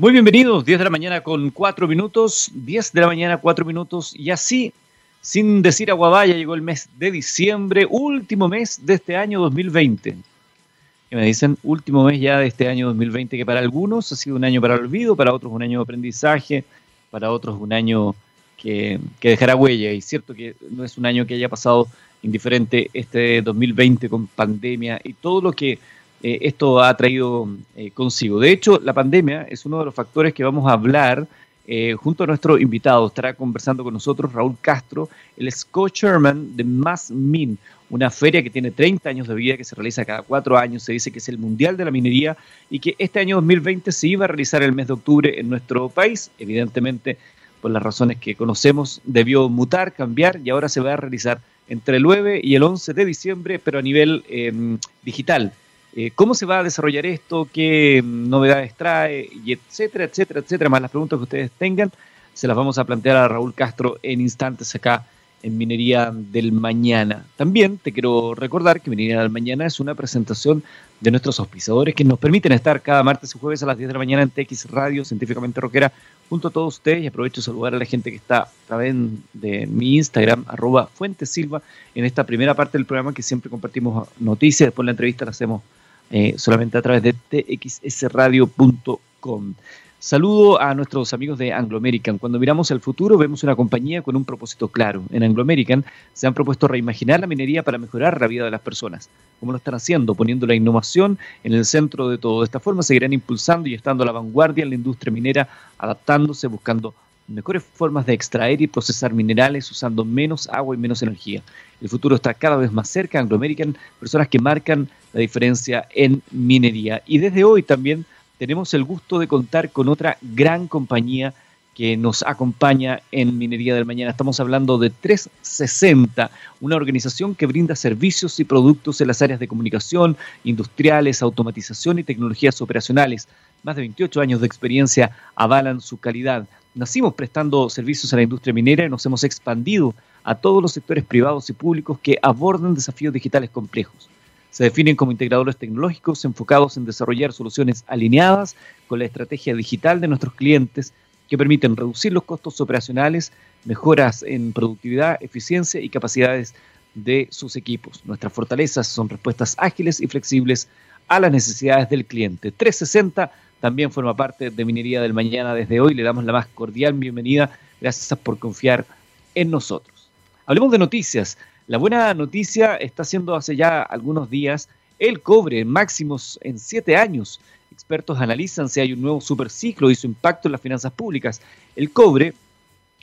Muy bienvenidos, 10 de la mañana con 4 minutos, 10 de la mañana 4 minutos y así, sin decir aguabaya, llegó el mes de diciembre, último mes de este año 2020. Que me dicen, último mes ya de este año 2020, que para algunos ha sido un año para olvido, para otros un año de aprendizaje, para otros un año que, que dejará huella. Y cierto que no es un año que haya pasado indiferente este 2020 con pandemia y todo lo que eh, esto ha traído eh, consigo. De hecho, la pandemia es uno de los factores que vamos a hablar eh, junto a nuestro invitado. Estará conversando con nosotros Raúl Castro, el co-chairman de MASMIN, una feria que tiene 30 años de vida, que se realiza cada cuatro años. Se dice que es el Mundial de la Minería y que este año 2020 se iba a realizar el mes de octubre en nuestro país. Evidentemente, por las razones que conocemos, debió mutar, cambiar y ahora se va a realizar entre el 9 y el 11 de diciembre, pero a nivel digital. Eh, cómo se va a desarrollar esto, qué novedades trae, y etcétera, etcétera, etcétera, más las preguntas que ustedes tengan, se las vamos a plantear a Raúl Castro en instantes acá en Minería del Mañana. También te quiero recordar que Minería del Mañana es una presentación de nuestros auspiciadores que nos permiten estar cada martes y jueves a las 10 de la mañana en TX Radio, científicamente rockera, junto a todos ustedes. Y aprovecho de saludar a la gente que está a través de mi Instagram, arroba en esta primera parte del programa que siempre compartimos noticias. Después la entrevista la hacemos eh, solamente a través de txsradio.com. Saludo a nuestros amigos de Anglo American. Cuando miramos al futuro, vemos una compañía con un propósito claro. En Anglo American se han propuesto reimaginar la minería para mejorar la vida de las personas. ¿Cómo lo están haciendo? Poniendo la innovación en el centro de todo. De esta forma seguirán impulsando y estando a la vanguardia en la industria minera, adaptándose, buscando mejores formas de extraer y procesar minerales usando menos agua y menos energía. El futuro está cada vez más cerca, Anglo American, personas que marcan la diferencia en minería. Y desde hoy también tenemos el gusto de contar con otra gran compañía que nos acompaña en Minería del Mañana. Estamos hablando de 360, una organización que brinda servicios y productos en las áreas de comunicación, industriales, automatización y tecnologías operacionales. Más de 28 años de experiencia avalan su calidad. Nacimos prestando servicios a la industria minera y nos hemos expandido a todos los sectores privados y públicos que abordan desafíos digitales complejos. Se definen como integradores tecnológicos enfocados en desarrollar soluciones alineadas con la estrategia digital de nuestros clientes que permiten reducir los costos operacionales, mejoras en productividad, eficiencia y capacidades de sus equipos. Nuestras fortalezas son respuestas ágiles y flexibles a las necesidades del cliente. 360 también forma parte de Minería del Mañana desde hoy. Le damos la más cordial bienvenida. Gracias por confiar en nosotros. Hablemos de noticias. La buena noticia está siendo hace ya algunos días el cobre máximos en siete años. Expertos analizan si hay un nuevo superciclo y su impacto en las finanzas públicas. El cobre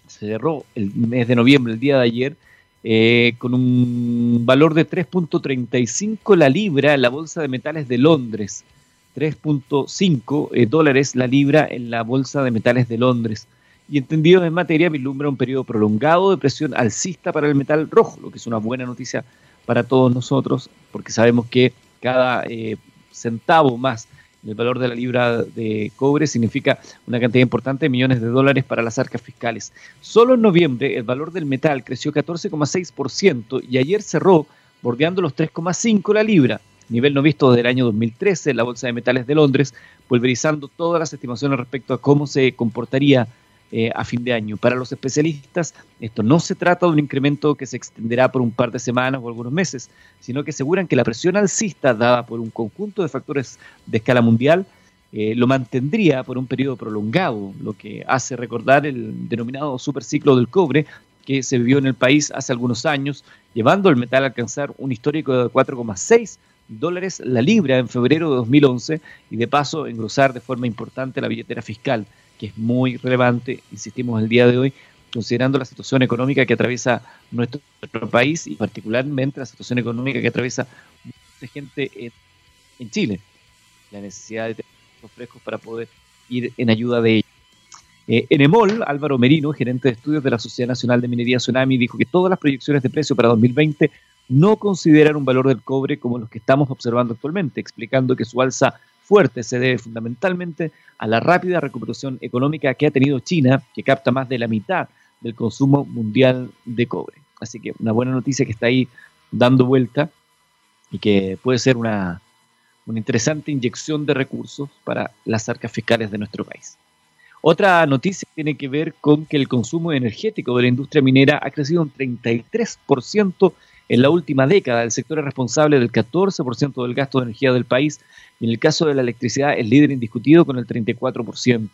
se cerró el mes de noviembre, el día de ayer, eh, con un valor de 3.35 la libra en la Bolsa de Metales de Londres. 3.5 eh, dólares la libra en la Bolsa de Metales de Londres. Y entendido en materia, vislumbra un periodo prolongado de presión alcista para el metal rojo, lo que es una buena noticia para todos nosotros, porque sabemos que cada eh, centavo más en el valor de la libra de cobre significa una cantidad importante de millones de dólares para las arcas fiscales. Solo en noviembre el valor del metal creció 14,6% y ayer cerró bordeando los 3,5 la libra nivel no visto desde el año 2013 en la Bolsa de Metales de Londres, pulverizando todas las estimaciones respecto a cómo se comportaría eh, a fin de año. Para los especialistas, esto no se trata de un incremento que se extenderá por un par de semanas o algunos meses, sino que aseguran que la presión alcista dada por un conjunto de factores de escala mundial eh, lo mantendría por un periodo prolongado, lo que hace recordar el denominado superciclo del cobre que se vivió en el país hace algunos años, llevando el metal a alcanzar un histórico de 4,6 dólares la libra en febrero de 2011 y de paso engrosar de forma importante la billetera fiscal, que es muy relevante, insistimos, el día de hoy, considerando la situación económica que atraviesa nuestro, país y particularmente la situación económica que atraviesa mucha gente en, Chile, la necesidad de tener frescos para poder ir en ayuda de ellos. Eh, en EMOL, Álvaro Merino, gerente de estudios de la Sociedad Nacional de Minería Tsunami, dijo que todas las proyecciones de precio para 2020 no consideran un valor del cobre como los que estamos observando actualmente, explicando que su alza fuerte se debe fundamentalmente a la rápida recuperación económica que ha tenido China, que capta más de la mitad del consumo mundial de cobre. Así que una buena noticia que está ahí dando vuelta y que puede ser una, una interesante inyección de recursos para las arcas fiscales de nuestro país. Otra noticia tiene que ver con que el consumo energético de la industria minera ha crecido un 33% en la última década. El sector es responsable del 14% del gasto de energía del país y en el caso de la electricidad es líder indiscutido con el 34%.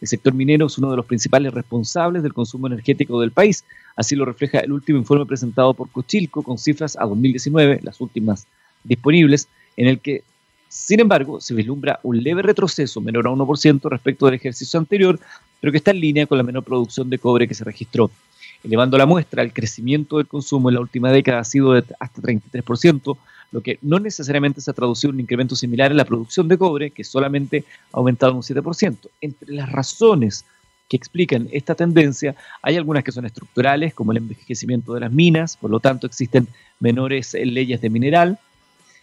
El sector minero es uno de los principales responsables del consumo energético del país. Así lo refleja el último informe presentado por Cochilco con cifras a 2019, las últimas disponibles, en el que sin embargo, se vislumbra un leve retroceso menor a 1% respecto del ejercicio anterior, pero que está en línea con la menor producción de cobre que se registró. Elevando la muestra, el crecimiento del consumo en la última década ha sido de hasta 33%, lo que no necesariamente se ha traducido en un incremento similar en la producción de cobre, que solamente ha aumentado un 7%. Entre las razones que explican esta tendencia, hay algunas que son estructurales, como el envejecimiento de las minas, por lo tanto existen menores leyes de mineral,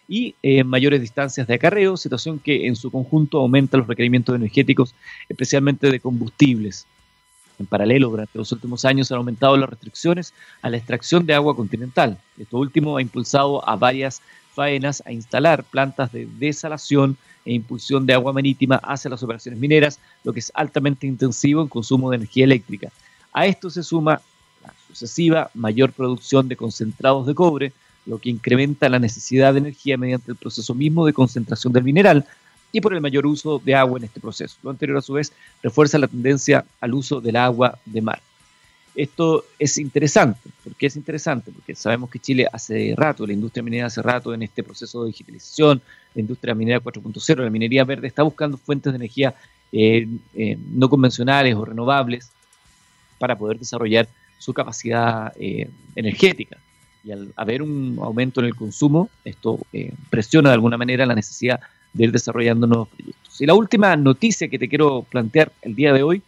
y eh, mayores distancias de acarreo, situación que en su conjunto aumenta los requerimientos energéticos, especialmente de combustibles. En paralelo, durante los últimos años han aumentado las restricciones a la extracción de agua continental. Esto último ha impulsado a varias faenas a instalar plantas de desalación e impulsión de agua marítima hacia las operaciones mineras, lo que es altamente intensivo en consumo de energía eléctrica. A esto se suma la sucesiva mayor producción de concentrados de cobre, lo que incrementa la necesidad de energía mediante el proceso mismo de concentración del mineral y por el mayor uso de agua en este proceso. Lo anterior, a su vez, refuerza la tendencia al uso del agua de mar. Esto es interesante. ¿Por qué es interesante? Porque sabemos que Chile hace rato, la industria minera hace rato en este proceso de digitalización, la industria minera 4.0, la minería verde está buscando fuentes de energía eh, eh, no convencionales o renovables para poder desarrollar su capacidad eh, energética y al haber un aumento en el consumo, esto presiona de alguna manera la necesidad de ir desarrollando nuevos proyectos. Y la última noticia que te quiero plantear el día de hoy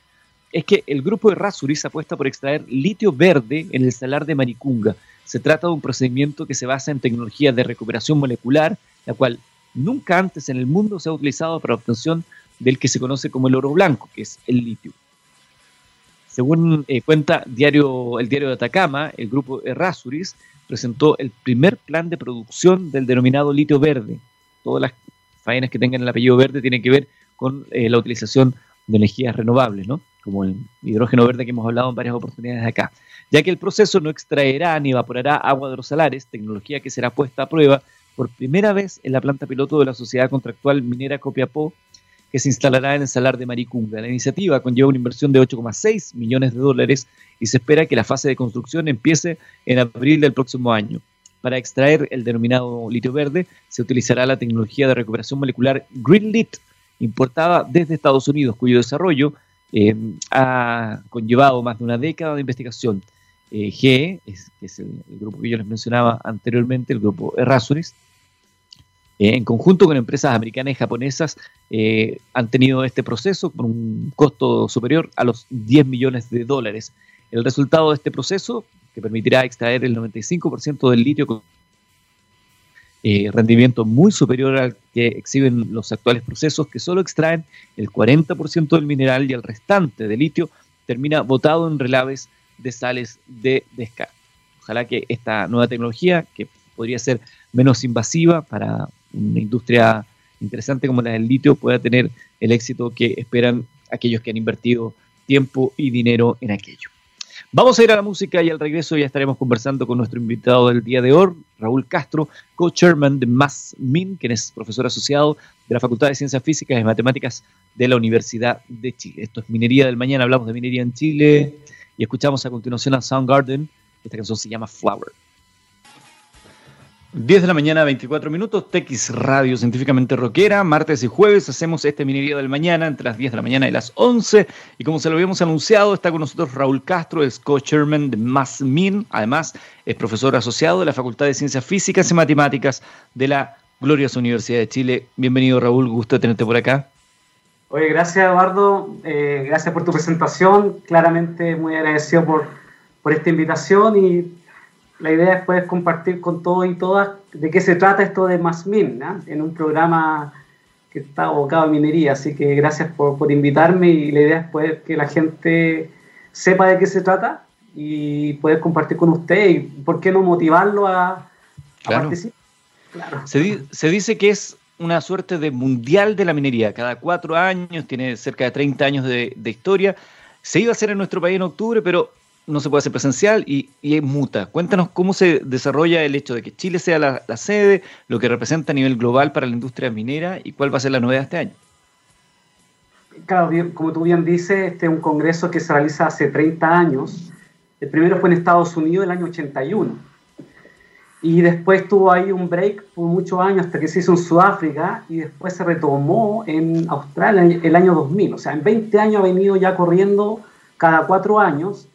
es que el grupo de Rasuris apuesta por extraer litio verde en el salar de Maricunga. Se trata de un procedimiento que se basa en tecnología de recuperación molecular, la cual nunca antes en el mundo se ha utilizado para obtención del que se conoce como el oro blanco, que es el litio. Según eh, cuenta diario, el diario de Atacama, el grupo Errázuriz presentó el primer plan de producción del denominado litio verde. Todas las faenas que tengan el apellido verde tienen que ver con eh, la utilización de energías renovables, ¿no? como el hidrógeno verde que hemos hablado en varias oportunidades acá, ya que el proceso no extraerá ni evaporará agua de los salares, tecnología que será puesta a prueba por primera vez en la planta piloto de la sociedad contractual minera Copiapó que se instalará en el salar de Maricunga. La iniciativa conlleva una inversión de 8,6 millones de dólares y se espera que la fase de construcción empiece en abril del próximo año. Para extraer el denominado litio verde se utilizará la tecnología de recuperación molecular GreenLit, importada desde Estados Unidos, cuyo desarrollo eh, ha conllevado más de una década de investigación. Eh, GE, que es el, grupo que yo les mencionaba anteriormente, el grupo Errázuriz, eh, en conjunto con empresas americanas y japonesas, eh, han tenido este proceso con un costo superior a los 10 millones de dólares. El resultado de este proceso, que permitirá extraer el 95% del litio con eh, rendimiento muy superior al que exhiben los actuales procesos, que solo extraen el 40% del mineral y el restante de litio termina botado en relaves de sales de descarte. Ojalá que esta nueva tecnología, que podría ser menos invasiva para una industria interesante como la del litio pueda tener el éxito que esperan aquellos que han invertido tiempo y dinero en aquello. Vamos a ir a la música y al regreso ya estaremos conversando con nuestro invitado del día de hoy, Raúl Castro, co-chairman de MASMIN, quien es profesor asociado de la Facultad de Ciencias Físicas y Matemáticas de la Universidad de Chile. Esto es Minería del Mañana, hablamos de minería en Chile y escuchamos a continuación a Soundgarden. Esta canción se llama Flower. 10 de la mañana, 24 minutos, TX Radio Científicamente Rockera. Martes y jueves hacemos este minería del mañana entre las 10 de la mañana y las 11. Y como se lo habíamos anunciado, está con nosotros Raúl Castro, es co-chairman de MASMIN. Además, es profesor asociado de la Facultad de Ciencias Físicas y Matemáticas de la Gloriosa Universidad de Chile. Bienvenido, Raúl. Gusto tenerte por acá. Oye, gracias, Eduardo. Eh, gracias por tu presentación. Claramente muy agradecido por, por esta invitación y la idea es poder compartir con todos y todas de qué se trata esto de MASMIN, en un programa que está abocado a minería. Así que gracias por, invitarme y la idea es poder que la gente sepa de qué se trata y poder compartir con usted y por qué no motivarlo a, participar. Se, dice que es una suerte de mundial de la minería. Cada cuatro años, tiene cerca de 30 años de, historia. Se iba a hacer en nuestro país en octubre, pero no se puede hacer presencial y, es muta. Cuéntanos cómo se desarrolla el hecho de que Chile sea la, sede, lo que representa a nivel global para la industria minera y cuál va a ser la novedad este año. Claro, como tú bien dices, este es un congreso que se realiza hace 30 años. El primero fue en Estados Unidos el año 81 y después tuvo ahí un break por muchos años hasta que se hizo en Sudáfrica y después se retomó en Australia el año 2000. O sea, en 20 años ha venido ya corriendo cada cuatro años,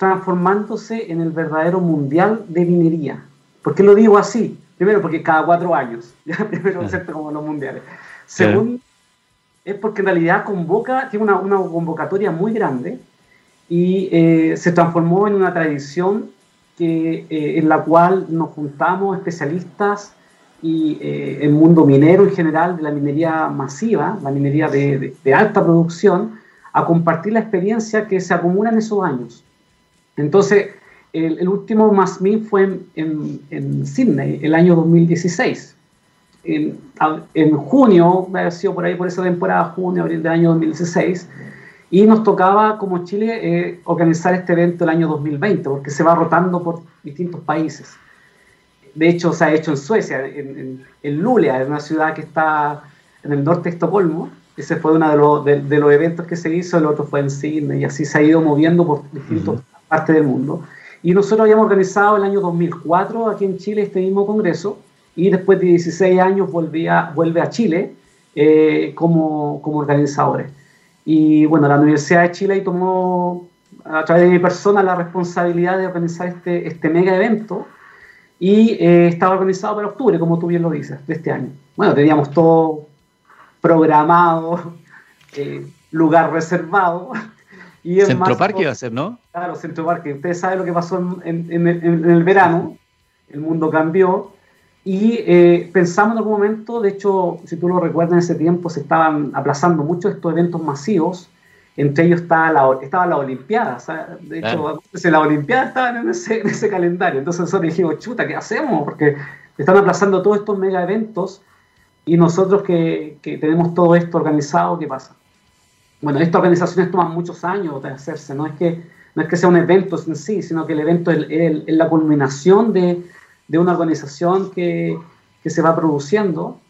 transformándose en el verdadero mundial de minería. ¿Por qué lo digo así? Primero, porque cada cuatro años. Ya primero, como los mundiales. Segundo, es porque en realidad convoca, tiene una, una convocatoria muy grande y eh, se transformó en una tradición que, eh, en la cual nos juntamos especialistas y eh, el mundo minero en general, de la minería masiva, la minería de, alta producción, a compartir la experiencia que se acumula en esos años. Entonces, el, último MASMIN fue en, en, Sydney, el año 2016. En, en junio, ha sido por ahí por esa temporada, junio, abril del año 2016, y nos tocaba como Chile eh, organizar este evento el año 2020, porque se va rotando por distintos países. De hecho, se ha hecho en Suecia, en, en, Luleå, en una ciudad que está en el norte de Estocolmo. Ese fue uno de, los, de, los eventos que se hizo, el otro fue en Sydney, y así se ha ido moviendo por distintas partes del mundo. Y nosotros habíamos organizado el año 2004 aquí en Chile este mismo congreso, y después de 16 años volvía, vuelve a Chile eh, como, como organizadores. Y bueno, la Universidad de Chile tomó a través de mi persona la responsabilidad de organizar este, este mega evento y eh, estaba organizado para octubre, como tú bien lo dices, de este año. Bueno, teníamos todo programado, eh, lugar reservado. Y Centro Parque iba a ser, ¿no? Claro, Centro Parque. Ustedes saben lo que pasó en, en, en el verano, el mundo cambió y eh, pensamos en algún momento, de hecho, si tú lo recuerdas, en ese tiempo se estaban aplazando muchos estos eventos masivos, entre ellos estaba la, estaba la Olimpiada, de hecho, la Olimpiada estaba en ese, en ese, calendario, entonces nosotros dijimos, chuta, ¿qué hacemos? Porque están aplazando todos estos mega eventos y nosotros que, que tenemos todo esto organizado, ¿qué pasa? Bueno, estas organizaciones toman muchos años de hacerse, no es que, no es que sea un evento en sí, sino que el evento es, la culminación de de una organización que, que se va produciendo.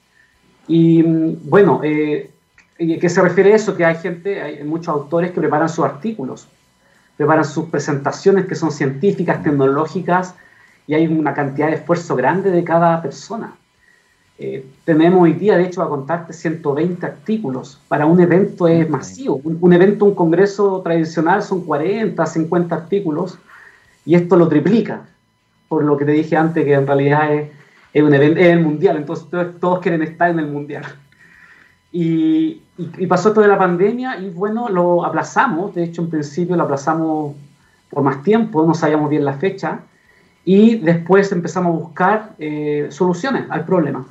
Y bueno, eh, ¿qué se refiere a eso? Que hay gente, hay muchos autores que preparan sus artículos, preparan sus presentaciones que son científicas, tecnológicas, y hay una cantidad de esfuerzo grande de cada persona. Eh, tenemos hoy día, de hecho, a contarte 120 artículos. Para un evento es masivo. Un, un, evento, un congreso tradicional son 40, 50 artículos, y esto lo triplica por lo que te dije antes, que en realidad es, es un evento, es el mundial, entonces todos, quieren estar en el mundial. Y, y, pasó esto de la pandemia y bueno, lo aplazamos, de hecho en principio lo aplazamos por más tiempo, no sabíamos bien la fecha, y después empezamos a buscar eh, soluciones al problema.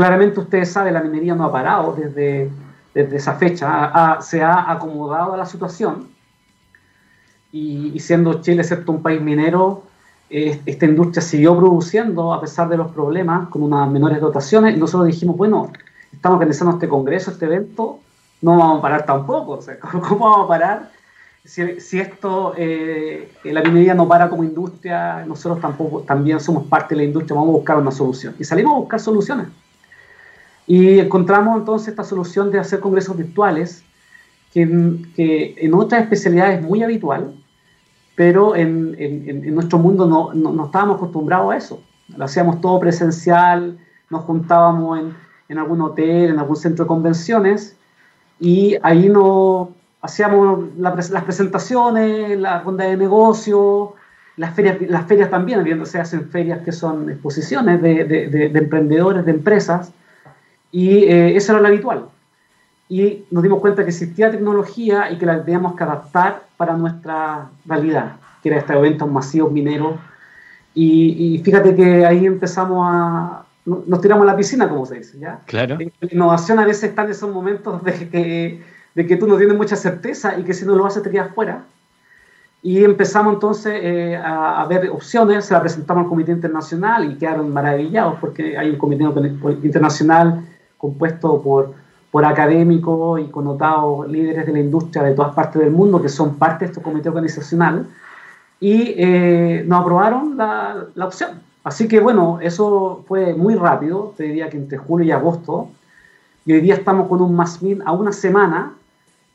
Claramente ustedes saben, la minería no ha parado desde, desde esa fecha, se ha acomodado a la situación, y, siendo Chile, excepto un país minero, esta industria siguió produciendo a pesar de los problemas, con unas menores dotaciones, y nosotros dijimos, bueno, estamos organizando este congreso, este evento, no vamos a parar tampoco. ¿cómo, vamos a parar si, esto, eh, la minería no para como industria, nosotros tampoco, también somos parte de la industria, vamos a buscar una solución. Y salimos a buscar soluciones. Y encontramos entonces esta solución de hacer congresos virtuales, que, que en otras especialidades es muy habitual, pero en, en, nuestro mundo no, no, estábamos acostumbrados a eso. Lo hacíamos todo presencial, nos juntábamos en, en algún hotel, en algún centro de convenciones, y ahí no hacíamos las presentaciones, la ronda de negocio, las ferias, las ferias también, se hacen ferias que son exposiciones de, de, de, emprendedores, de empresas, y eh, eso era lo habitual. Y nos dimos cuenta que existía tecnología y que la teníamos que adaptar para nuestra realidad, que era este eventos masivos mineros. Y, fíjate que ahí empezamos a, nos tiramos a la piscina, como se dice, ¿ya? Claro. La innovación a veces está en esos momentos de que, de que tú no tienes mucha certeza y que si no lo haces te quedas fuera. Y empezamos entonces eh, a, a, ver opciones, se la presentamos al Comité Internacional y quedaron maravillados porque hay un comité internacional compuesto por, por académicos y connotados líderes de la industria de todas partes del mundo que son parte de este comité organizacional y eh, nos aprobaron la, la, opción. Así que bueno, eso fue muy rápido, te diría que entre julio y agosto, y hoy día estamos con un más a una semana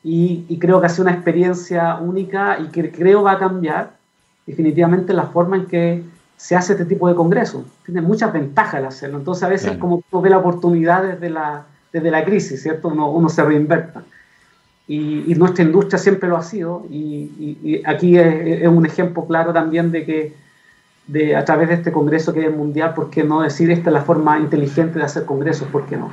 y, y, creo que ha sido una experiencia única y que creo va a cambiar definitivamente la forma en que se hace este tipo de congreso. Tiene muchas ventajas el hacerlo. Entonces a veces como uno ve la oportunidad desde la, desde la crisis, ¿cierto? Uno, uno se reinverta. Y, y, nuestra industria siempre lo ha sido. Y, y aquí es, es, un ejemplo claro también de que de, a través de este congreso que es mundial, ¿por qué no decir esta es la forma inteligente de hacer congresos? ¿Por qué no?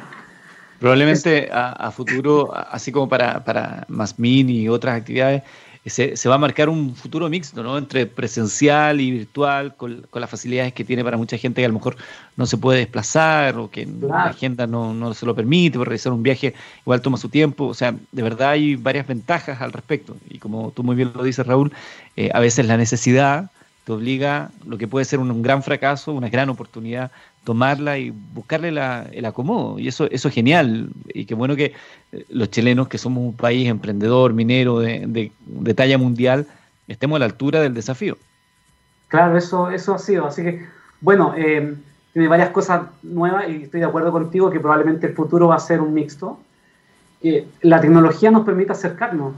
Probablemente a, a futuro, así como para, para mini y otras actividades, se, se, va a marcar un futuro mixto, ¿no? Entre presencial y virtual, con, con, las facilidades que tiene para mucha gente que a lo mejor no se puede desplazar o que claro. la agenda no, no, se lo permite, por realizar un viaje igual toma su tiempo. O sea, de verdad hay varias ventajas al respecto. Y como tú muy bien lo dices, Raúl, eh, a veces la necesidad te obliga, lo que puede ser un, un gran fracaso, una gran oportunidad, tomarla y buscarle la, el acomodo. Y eso, eso es genial. Y qué bueno que eh, los chilenos, que somos un país emprendedor, minero, de, de, talla mundial, estemos a la altura del desafío. Claro, eso, eso ha sido. Así que, bueno, eh, tiene varias cosas nuevas y estoy de acuerdo contigo que probablemente el futuro va a ser un mixto. Eh, la tecnología nos permite acercarnos,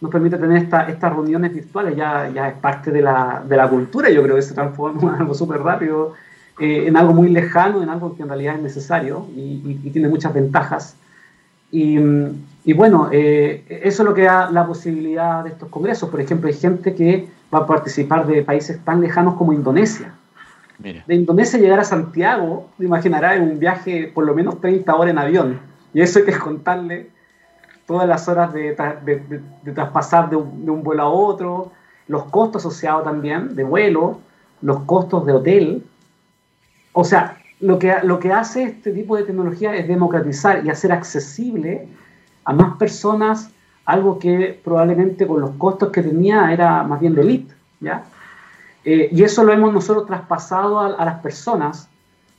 nos permite tener esta, estas reuniones virtuales, ya, ya es parte de la, de la cultura, yo creo que se transforma en algo súper rápido eh, en algo muy lejano, en algo que en realidad es necesario y, y, y tiene muchas ventajas. Y, y bueno, eh, eso es lo que da la posibilidad de estos congresos. Por ejemplo, hay gente que va a participar de países tan lejanos como Indonesia. Mira. De Indonesia llegar a Santiago, te imaginarás, un viaje por lo menos 30 horas en avión. Y eso hay que contarle todas las horas de, de, de, de traspasar un, de un vuelo a otro, los costos asociados también de vuelo, los costos de hotel, o sea, lo que, lo que hace este tipo de tecnología es democratizar y hacer accesible a más personas algo que probablemente con los costos que tenía era más bien de elite, ¿ya? Eh, y eso lo hemos nosotros traspasado a, a, las personas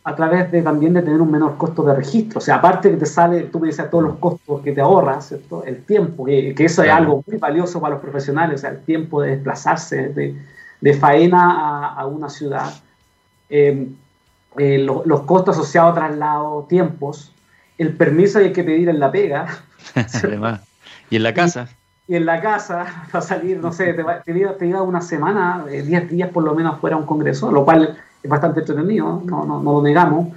a través de también de tener un menor costo de registro. O sea, aparte que te sale, tú me dices todos los costos que te ahorras, ¿cierto? El tiempo, que, que eso es algo muy valioso para los profesionales, o sea, el tiempo de desplazarse de, de faena a, a una ciudad. Eh, eh, lo, los costos asociados a traslado, tiempos, el permiso hay que pedir en la pega. Además. y en la casa. Y, y, en la casa, para salir, no sé, te, te, iba, te una semana, 10 eh, días por lo menos fuera un congreso, lo cual es bastante entretenido, no, no, no lo negamos,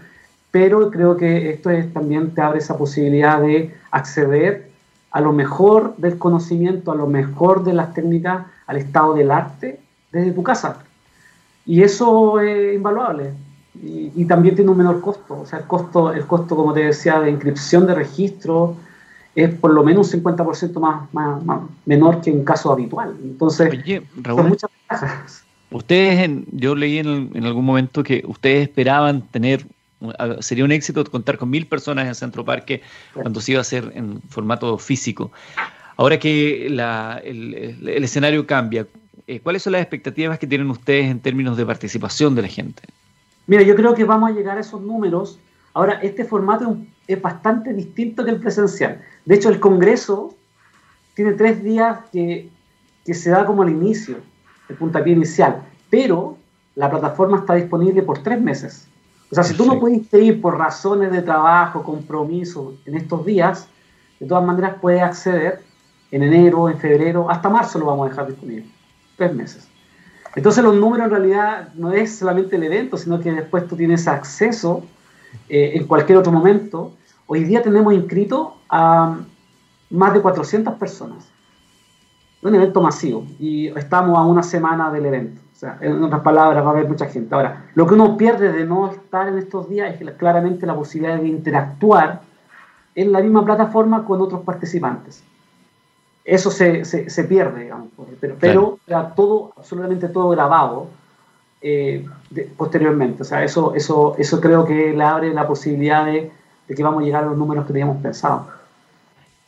pero creo que esto es, también te abre esa posibilidad de acceder a lo mejor del conocimiento, a lo mejor de las técnicas, al estado del arte desde tu casa. Y eso es invaluable y, y, también tiene un menor costo. O sea, el costo, el costo, como te decía, de inscripción de registro es por lo menos un 50% más, más, más, menor que en caso habitual. Entonces, Oye, Raúl, son muchas ventajas. Ustedes, en, yo leí en, en, algún momento que ustedes esperaban tener, sería un éxito contar con mil personas en Centro Parque cuando se iba a hacer en formato físico. Ahora que la, el, el, el, escenario cambia, eh, ¿cuáles son las expectativas que tienen ustedes en términos de participación de la gente? Mira, yo creo que vamos a llegar a esos números. Ahora, este formato es bastante distinto que el presencial. De hecho, el Congreso tiene tres días que, que se da como al inicio, el puntapié inicial, pero la plataforma está disponible por tres meses. O sea, si tú no pudiste ir por razones de trabajo, compromiso en estos días, de todas maneras puedes acceder en enero, en febrero, hasta marzo lo vamos a dejar disponible. Tres meses. Entonces los números en realidad no es solamente el evento, sino que después tú tienes acceso eh, en cualquier otro momento. Hoy día tenemos inscrito a más de 400 personas. Un evento masivo y estamos a una semana del evento. O sea, en otras palabras, va a haber mucha gente. Ahora, lo que uno pierde de no estar en estos días es claramente la posibilidad de interactuar en la misma plataforma con otros participantes eso se, se, se, pierde, digamos, pero, pero claro. todo, absolutamente todo grabado eh, de, posteriormente. O sea, eso, eso, eso creo que le abre la posibilidad de, de, que vamos a llegar a los números que teníamos pensado.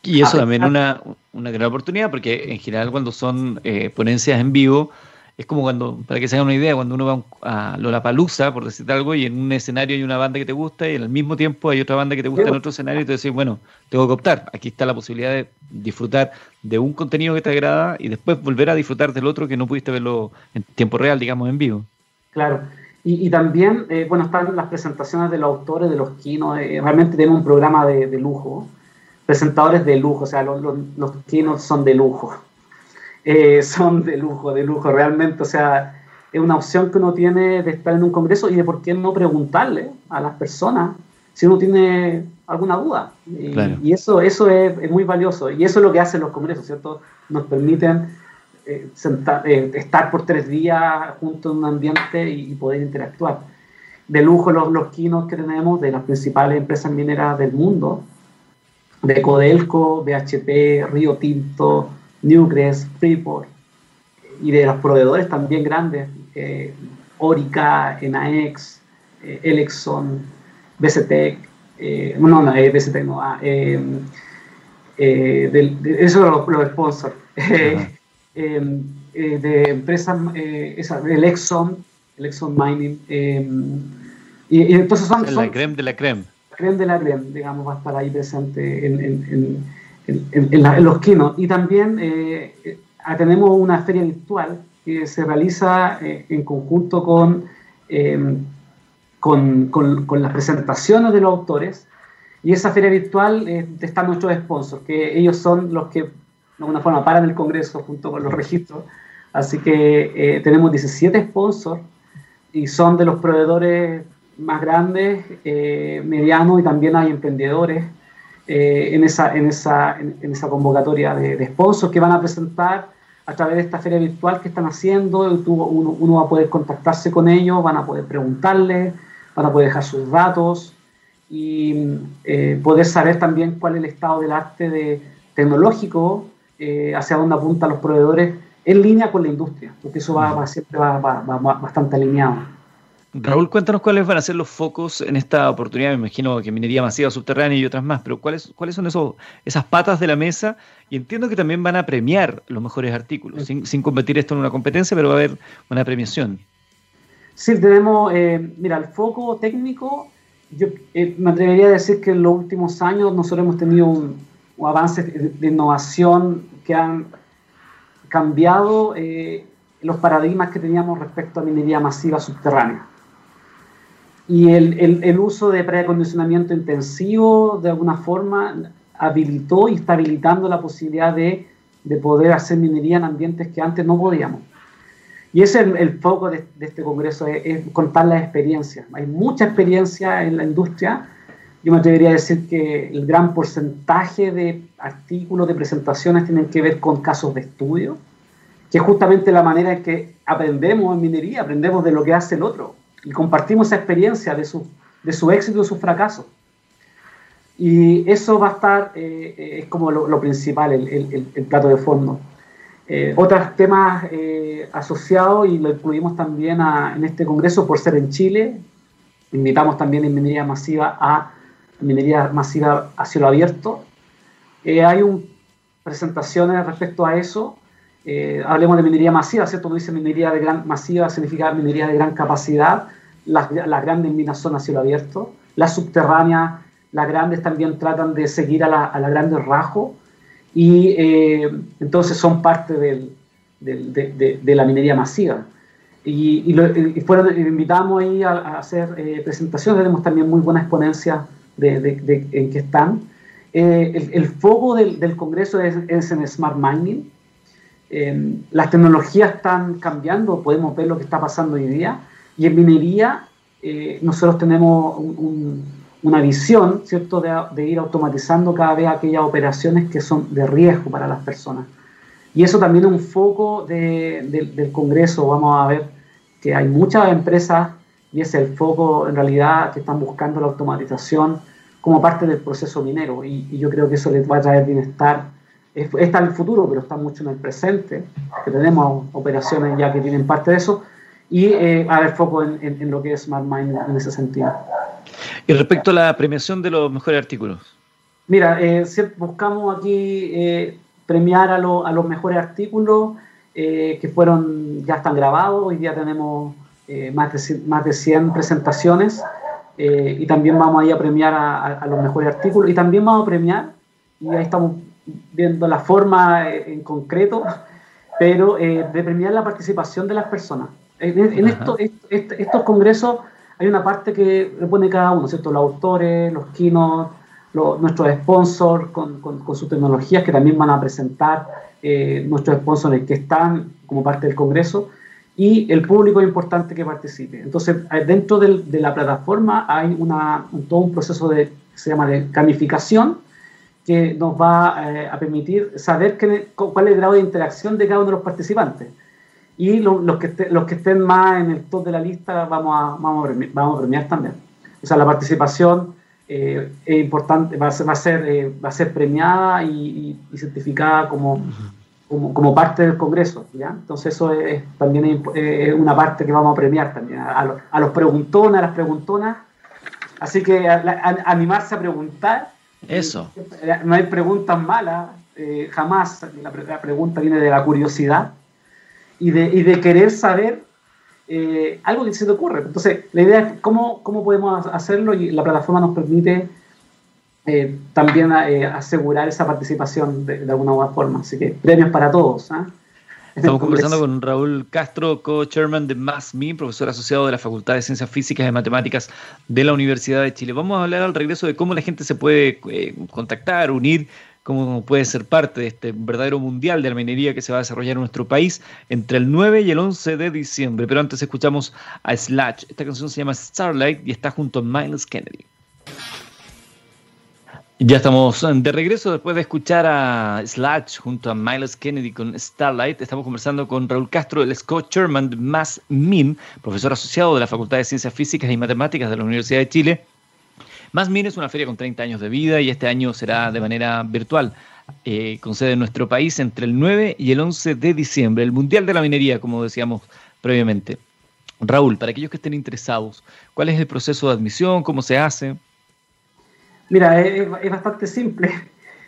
Y eso también es una, una gran oportunidad, porque en general cuando son eh, ponencias en vivo, es como cuando, para que se hagan una idea, cuando uno va a Lollapalooza, por decirte algo, y en un escenario hay una banda que te gusta y al mismo tiempo hay otra banda que te gusta en otro escenario y te decís, bueno, tengo que optar. Aquí está la posibilidad de disfrutar de un contenido que te agrada y después volver a disfrutar del otro que no pudiste verlo en tiempo real, digamos, en vivo. Claro. Y, también, eh, bueno, están las presentaciones de los autores, de los kinos. Eh, realmente tenemos un programa de, lujo, presentadores de lujo, o sea, los, los, los son de lujo eh, son de lujo, de lujo, realmente. O sea, es una opción que uno tiene de estar en un congreso y de por qué no preguntarle a las personas si uno tiene alguna duda. Y, eso, eso es, muy valioso. Y eso es lo que hacen los congresos, ¿cierto? Nos permiten eh, eh, estar por tres días juntos en un ambiente y, poder interactuar. De lujo los, los kinos que tenemos de las principales empresas mineras del mundo, de Codelco, BHP, Río Tinto, Newcrest, Freeport y de los proveedores también grandes, eh, Orica, Enaex, eh, Elexon, BCTEC, eh, no, no, eh, BCTEC no, ah, de, eso los, los sponsors, de empresas, esa, el Exxon, Mining, em, y, entonces son... La creme de la creme. La creme de la creme, digamos, va a estar ahí presente en en, los kinos. Y también eh, eh, tenemos una feria virtual que se realiza eh, en conjunto con, em, con, con, las presentaciones de los autores. Y esa feria virtual están nuestros sponsors, que ellos son los que de alguna forma paran el Congreso junto con los registros. Así que tenemos 17 sponsors y son de los proveedores más grandes, medianos y también hay emprendedores eh, en, esa, en, esa, en, esa convocatoria de, sponsors que van a presentar a través de esta feria virtual que están haciendo. Uno, uno, va a poder contactarse con ellos, van a poder preguntarles, van a poder dejar sus datos y eh, poder saber también cuál es el estado del arte de, tecnológico, eh, hacia dónde apuntan los proveedores en línea con la industria, porque eso va, siempre va, va, va bastante alineado. Raúl, cuéntanos cuáles van a ser los focos en esta oportunidad. Me imagino que minería masiva subterránea y otras más, pero ¿cuáles, cuáles son esos, esas patas de la mesa? Y entiendo que también van a premiar los mejores artículos, sin, sin convertir esto en una competencia, pero va a haber una premiación. Sí, tenemos, eh, mira, el foco técnico, yo eh, me atrevería a decir que en los últimos años nosotros hemos tenido un, avance de, innovación que han cambiado eh, los paradigmas que teníamos respecto a minería masiva subterránea y el, el, uso de preacondicionamiento intensivo de alguna forma habilitó y está habilitando la posibilidad de, de poder hacer minería en ambientes que antes no podíamos. Y ese es el, foco de, este congreso, es, contar la experiencia. Hay mucha experiencia en la industria. Yo me atrevería a decir que el gran porcentaje de artículos, de presentaciones tienen que ver con casos de estudio, que es justamente la manera en que aprendemos en minería, aprendemos de lo que hace el otro y compartimos esa experiencia de su, de su éxito y su fracaso. Y eso va a estar, eh, eh, es como lo, principal, el, el, plato de fondo. Eh, otros temas asociados, y lo incluimos también en este congreso por ser en Chile, invitamos también en minería masiva a minería masiva a cielo abierto. hay un, presentaciones respecto a eso, eh, hablemos de minería masiva, ¿cierto? dice minería de gran, masiva significa minería de gran capacidad, las, grandes minas son a cielo abierto, las subterráneas, las grandes también tratan de seguir a la, a la grande rajo y eh, entonces son parte de, la minería masiva. Y, y, invitamos ahí a, hacer eh, presentaciones, tenemos también muy buena exponencia de, en que están. el, el, foco del, Congreso es, es en Smart Mining, Em, las tecnologías están cambiando, podemos ver lo que está pasando hoy día, y en minería eh, nosotros tenemos una visión, ¿cierto?, de, ir automatizando cada vez aquellas operaciones que son de riesgo para las personas. Y eso también es un foco del Congreso, vamos a ver que hay muchas empresas y es el foco en realidad que están buscando la automatización como parte del proceso minero y, y yo creo que eso les va a traer bienestar está en el futuro, pero está mucho en el presente, que tenemos operaciones ya que tienen parte de eso, y eh, a ver foco en, lo que es Smart Mind en ese sentido. Y respecto a la premiación de los mejores artículos. Mira, eh, buscamos aquí eh, premiar a, a, los mejores artículos que fueron, ya están grabados, hoy día tenemos más, de, más de 100 presentaciones y también vamos a ir a premiar a, los mejores artículos y también vamos a premiar, y ahí estamos viendo la forma en concreto, pero de premiar la participación de las personas. En, estos congresos hay una parte que le pone cada uno, ¿cierto? Los autores, los keynote, nuestros sponsors con, con, sus tecnologías que también van a presentar, eh, nuestros sponsors que están como parte del congreso y el público importante que participe. Entonces, eh, dentro de la plataforma hay una, todo un proceso de, se llama de gamificación que nos va eh, a permitir saber cuál es el grado de interacción de cada uno de los participantes. Y los, que los que estén más en el top de la lista vamos a, vamos a, premiar, vamos a premiar también. O sea, la participación eh, es importante, va a ser, va a ser, eh, va a ser premiada y, certificada como, como, como, parte del Congreso. ¿ya? Entonces eso es, también es, una parte que vamos a premiar también, a, los, a los preguntones, a las preguntonas. Así que animarse a preguntar. Eso. No hay preguntas malas, eh, jamás la pregunta viene de la curiosidad y de, y de querer saber eh, algo que se te ocurre. Entonces, la idea es cómo, cómo podemos hacerlo y la plataforma nos permite eh, también asegurar esa participación de, alguna u otra forma. Así que premios para todos. Estamos conversando con Raúl Castro, co-chairman de MASMI, profesor asociado de la Facultad de Ciencias Físicas y Matemáticas de la Universidad de Chile. Vamos a hablar al regreso de cómo la gente se puede contactar, unir cómo puede ser parte de este verdadero mundial de la minería que se va a desarrollar en nuestro país entre el 9 y el 11 de diciembre. Pero antes escuchamos a Slash. Esta canción se llama Starlight y está junto a Miles Kennedy. Ya estamos de regreso después de escuchar a Slash junto a Miles Kennedy con Starlight. Estamos conversando con Raúl Castro, el Scott Sherman Mass Min, profesor asociado de la Facultad de Ciencias Físicas y Matemáticas de la Universidad de Chile más Min es una feria con 30 años de vida y este año será de manera virtual. Eh, con sede en nuestro país entre el 9 y el 11 de diciembre, el Mundial de la Minería, como decíamos previamente. Raúl, para aquellos que estén interesados, ¿cuál es el proceso de admisión? ¿Cómo se hace? Mira, es, bastante simple.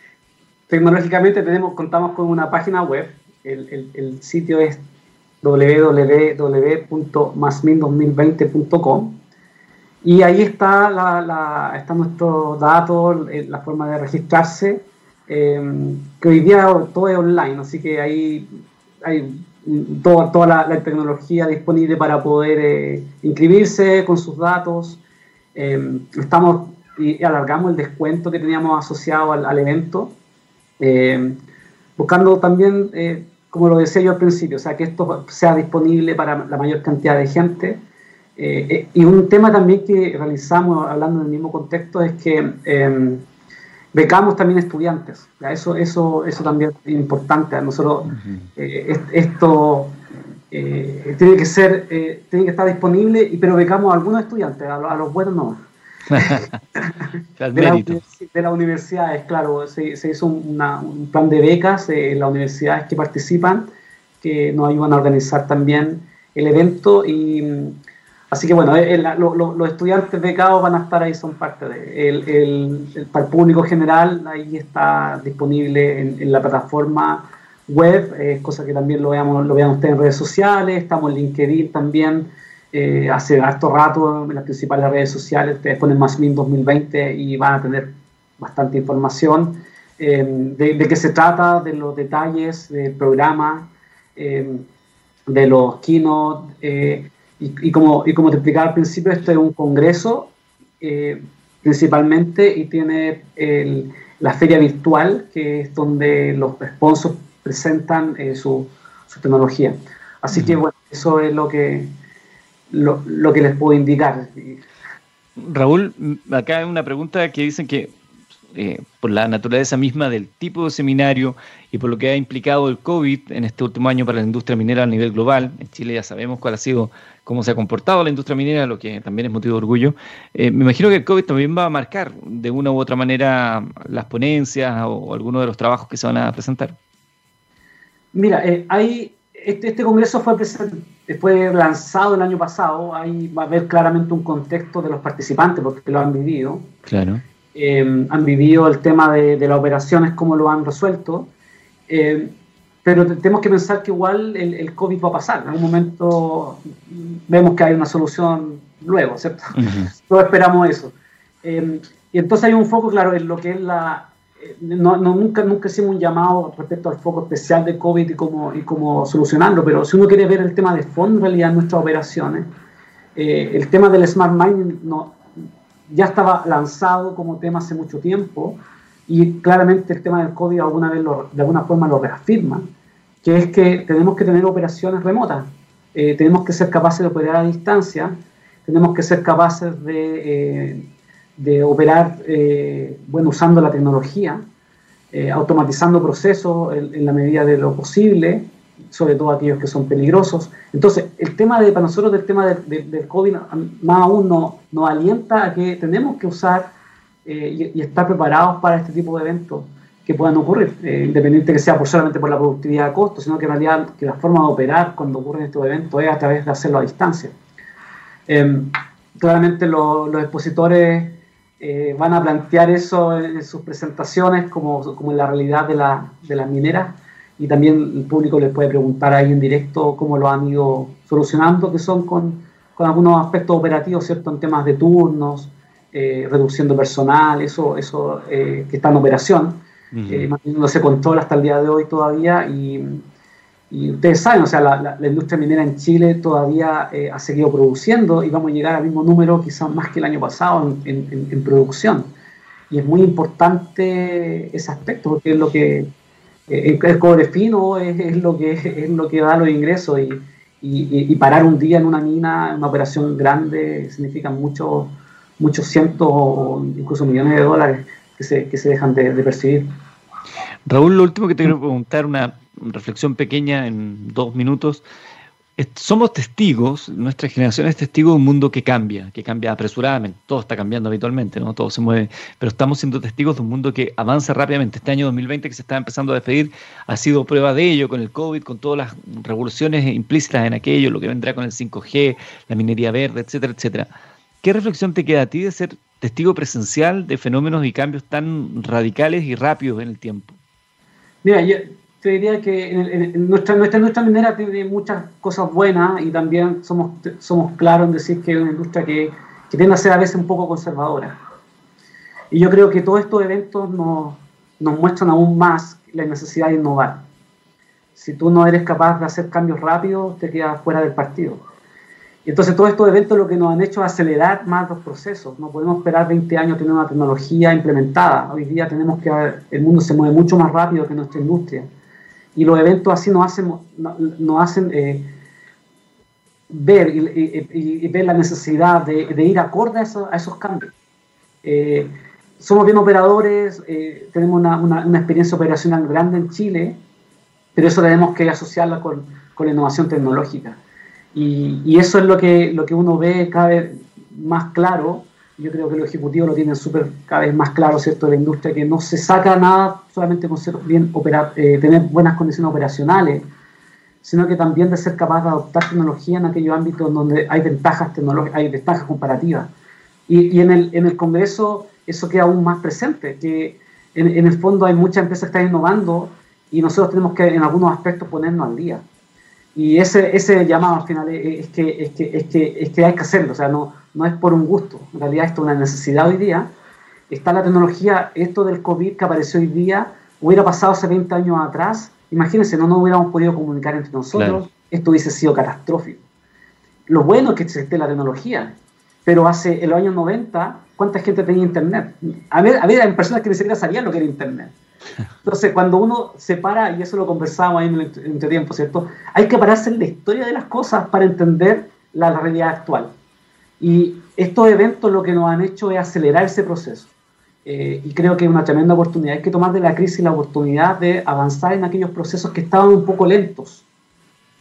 Tecnológicamente tenemos, contamos con una página web. El, sitio es www.masmin2020.com y ahí está, la, está nuestro dato, eh, la forma de registrarse, em, que hoy día todo es online, así que ahí hay toda, la, tecnología disponible para poder eh, inscribirse con sus datos. Em, estamos y alargamos el descuento que teníamos asociado al, evento, em, buscando también, eh, como lo decía yo al principio, o sea, que esto sea disponible para la mayor cantidad de gente. Eh, eh, y un tema también que realizamos, hablando en el mismo contexto, es que em, becamos también estudiantes. Eso, eso, eso también es importante. Nosotros, eh, esto tiene que ser, tiene que estar disponible, pero becamos a algunos estudiantes, a, los buenos no. de, la, universidad, es claro, se, se hizo un plan de becas en las universidades que participan, que nos ayudan a organizar también el evento y Así que bueno, eh, los estudiantes becados van a estar ahí, son parte de. El, para el público general, ahí está disponible en, la plataforma web, es cosa que también lo, veamos, lo vean ustedes en redes sociales, estamos en LinkedIn también, eh, hace harto rato en las principales redes sociales, ustedes ponen más 2020 y van a tener bastante información eh, de, qué se trata, de los detalles del programa, de los keynote y, como, y como te explicaba al principio, esto es un congreso eh, principalmente y tiene la feria virtual, que es donde los sponsors presentan eh, su, tecnología. Así que bueno, eso es lo que, lo, lo que les puedo indicar. Raúl, acá hay una pregunta que dicen que eh, por la naturaleza misma del tipo de seminario y por lo que ha implicado el COVID en este último año para la industria minera a nivel global. En Chile ya sabemos cuál ha sido, cómo se ha comportado la industria minera, lo que también es motivo de orgullo. Eh, me imagino que el COVID también va a marcar de una u otra manera las ponencias o, algunos de los trabajos que se van a presentar. Mira, eh, hay, este, este, congreso fue, fue lanzado el año pasado, ahí va a haber claramente un contexto de los participantes porque lo han vivido. Claro. Eh, han vivido el tema de, las operaciones, cómo lo han resuelto. Eh, pero tenemos que pensar que igual el, COVID va a pasar. En algún momento vemos que hay una solución luego, ¿cierto? Todos esperamos eso. Em, y entonces hay un foco, claro, en lo que es la... Eh, no, nunca, nunca hicimos un llamado respecto al foco especial de COVID y cómo, y cómo solucionarlo, pero si uno quiere ver el tema de fondo en realidad en nuestras operaciones, eh, el tema del Smart Mining no, ya estaba lanzado como tema hace mucho tiempo y claramente el tema del COVID alguna vez de alguna forma lo reafirma, que es que tenemos que tener operaciones remotas, eh, tenemos que ser capaces de operar a distancia, tenemos que ser capaces de, eh, de operar eh, bueno, usando la tecnología, automatizando procesos en, la medida de lo posible, sobre todo aquellos que son peligrosos. Entonces, el tema de, para nosotros del tema del COVID más aún nos, alienta a que tenemos que usar eh, y, estar preparados para este tipo de eventos que puedan ocurrir, eh, independiente que sea por solamente por la productividad de costo, sino que en realidad que la forma de operar cuando ocurren estos eventos es a través de hacerlo a distancia. Em, claramente los expositores eh, van a plantear eso en, sus presentaciones como, como en la realidad de, la, de las mineras y también el público les puede preguntar ahí en directo cómo lo han ido solucionando, que son con, con algunos aspectos operativos, ¿cierto? En temas de turnos, eh, reduciendo personal, eso, eso eh, que está en operación, uh manteniéndose control hasta el día de hoy todavía. Y, ustedes saben, o sea, la, industria minera en Chile todavía ha seguido produciendo y vamos a llegar al mismo número, quizás más que el año pasado, en, producción. Y es muy importante ese aspecto, porque es lo que el, cobre fino es, lo que, es lo que da los ingresos y, y, parar un día en una mina, una operación grande, significa mucho muchos cientos o incluso millones de dólares que se, que se dejan de, percibir. Raúl, lo último que te quiero preguntar, una reflexión pequeña en dos minutos. Somos testigos, nuestra generación es testigo de un mundo que cambia, que cambia apresuradamente. Todo está cambiando habitualmente, ¿no? Todo se mueve, pero estamos siendo testigos de un mundo que avanza rápidamente. Este año 2020 que se está empezando a despedir ha sido prueba de ello con el COVID, con todas las revoluciones implícitas en aquello, lo que vendrá con el 5G, la minería verde, etcétera, etcétera. ¿Qué reflexión te queda a ti de ser testigo presencial de fenómenos y cambios tan radicales y rápidos en el tiempo? Mira, yo te diría que nuestra, nuestra, nuestra minera tiene muchas cosas buenas y también somos, somos claros en decir que es una industria que, que tiende a ser a veces un poco conservadora. Y yo creo que todos estos eventos nos, nos muestran aún más la necesidad de innovar. Si tú no eres capaz de hacer cambios rápidos, te quedas fuera del partido. Y entonces todos estos eventos lo que nos han hecho es acelerar más los procesos. No podemos esperar 20 años tener una tecnología implementada. Hoy día tenemos que el mundo se mueve mucho más rápido que nuestra industria. Y los eventos así nos hacen, nos hacen eh, ver y, ver la necesidad de, ir acorde a, esos, cambios. Eh, somos bien operadores, eh, tenemos una, una, experiencia operacional grande en Chile, pero eso tenemos que asociarla con, con la innovación tecnológica. Y, eso es lo que, lo que uno ve cada vez más claro. Yo creo que los ejecutivos lo tienen súper cada vez más claro, ¿cierto? De la industria, que no se saca nada solamente con ser bien operar, eh, tener buenas condiciones operacionales, sino que también de ser capaz de adoptar tecnología en aquellos ámbitos donde hay ventajas tecnológicas, hay ventajas comparativas. Y, y en, el, en el Congreso eso queda aún más presente, que en, en el fondo hay muchas empresas que están innovando y nosotros tenemos que en algunos aspectos ponernos al día. Y ese, ese llamado al final es que, es, que, es, que, es que hay que hacerlo, o sea, no, no es por un gusto, en realidad esto es una necesidad hoy día. Está la tecnología, esto del COVID que apareció hoy día, hubiera pasado hace 20 años atrás, imagínense, no nos hubiéramos podido comunicar entre nosotros, esto hubiese sido catastrófico. Lo bueno es que existe la tecnología, pero hace en los años 90, ¿cuánta gente tenía internet? Había, había personas que ni siquiera sabían lo que era internet. Entonces, cuando uno se para, y eso lo conversamos ahí en el entretiempo, ¿cierto? Hay que pararse en la historia de las cosas para entender la realidad actual. Y estos eventos lo que nos han hecho es acelerar ese proceso. Eh, y creo que es una tremenda oportunidad. Hay que tomar de la crisis la oportunidad de avanzar en aquellos procesos que estaban un poco lentos.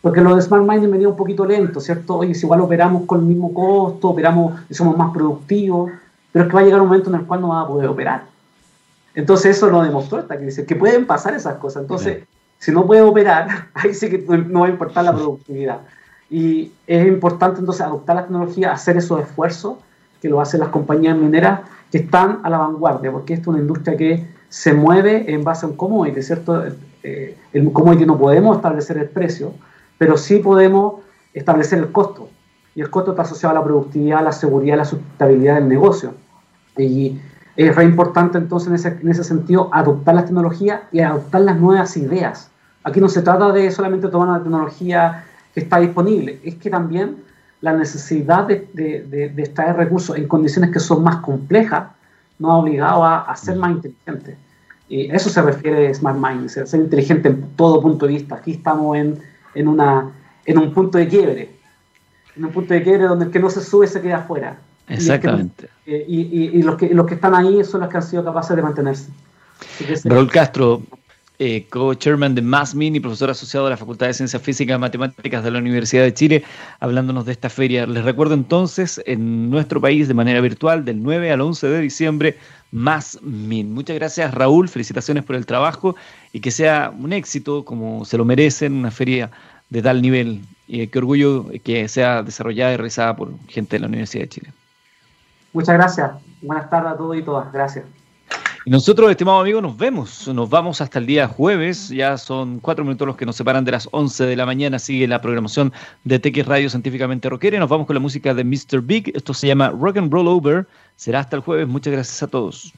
Porque lo de Smart Mining venía un poquito lento, ¿cierto? Oye, si igual operamos con el mismo costo, operamos y somos más productivos, pero es que va a llegar un momento en el cual no va a poder operar. Entonces eso lo demostró esta crisis, que pueden pasar esas cosas. Entonces, si no puede operar, ahí sí que no va a importar la productividad. Y es importante entonces adoptar la tecnología, hacer esos esfuerzos que lo hacen las compañías mineras que están a la vanguardia, porque esto es una industria que se mueve en base a un commodity, ¿cierto? eh, el, como que no podemos establecer el precio, pero sí podemos establecer el costo. Y el costo está asociado a la productividad, la seguridad, la sustentabilidad del negocio. Y es re importante entonces en ese, en ese sentido adoptar las tecnologías y adoptar las nuevas ideas. Aquí no se trata de solamente tomar una tecnología que está disponible, es que también la necesidad de, de, de, extraer recursos en condiciones que son más complejas nos ha obligado a, a ser más inteligentes. Y eso se refiere Smart Mind, ser, ser inteligente en todo punto de vista. Aquí estamos en, en, una, en un punto de quiebre, en un punto de quiebre donde el que no se sube se queda afuera. Exactamente. Eh, y, y, y, los, que, los que están ahí son los que han sido capaces de mantenerse. Raúl Castro, eh, co-chairman de MASMIN y profesor asociado de la Facultad de Ciencias Físicas y Matemáticas de la Universidad de Chile, hablándonos de esta feria. Les recuerdo entonces, en nuestro país de manera virtual, del 9 al 11 de diciembre, MASMIN. Muchas gracias, Raúl. Felicitaciones por el trabajo y que sea un éxito, como se lo merecen, una feria de tal nivel. Y qué orgullo que sea desarrollada y realizada por gente de la Universidad de Chile. Muchas gracias. Buenas tardes a todos y todas. Gracias. Y nosotros, estimado amigo, nos vemos. Nos vamos hasta el día jueves. Ya son cuatro minutos los que nos separan de las 11 de la mañana. Sigue la programación de TX Radio Científicamente Rockera. Nos vamos con la música de Mr. Big. Esto se llama Rock and Roll Over. Será hasta el jueves. Muchas gracias a todos.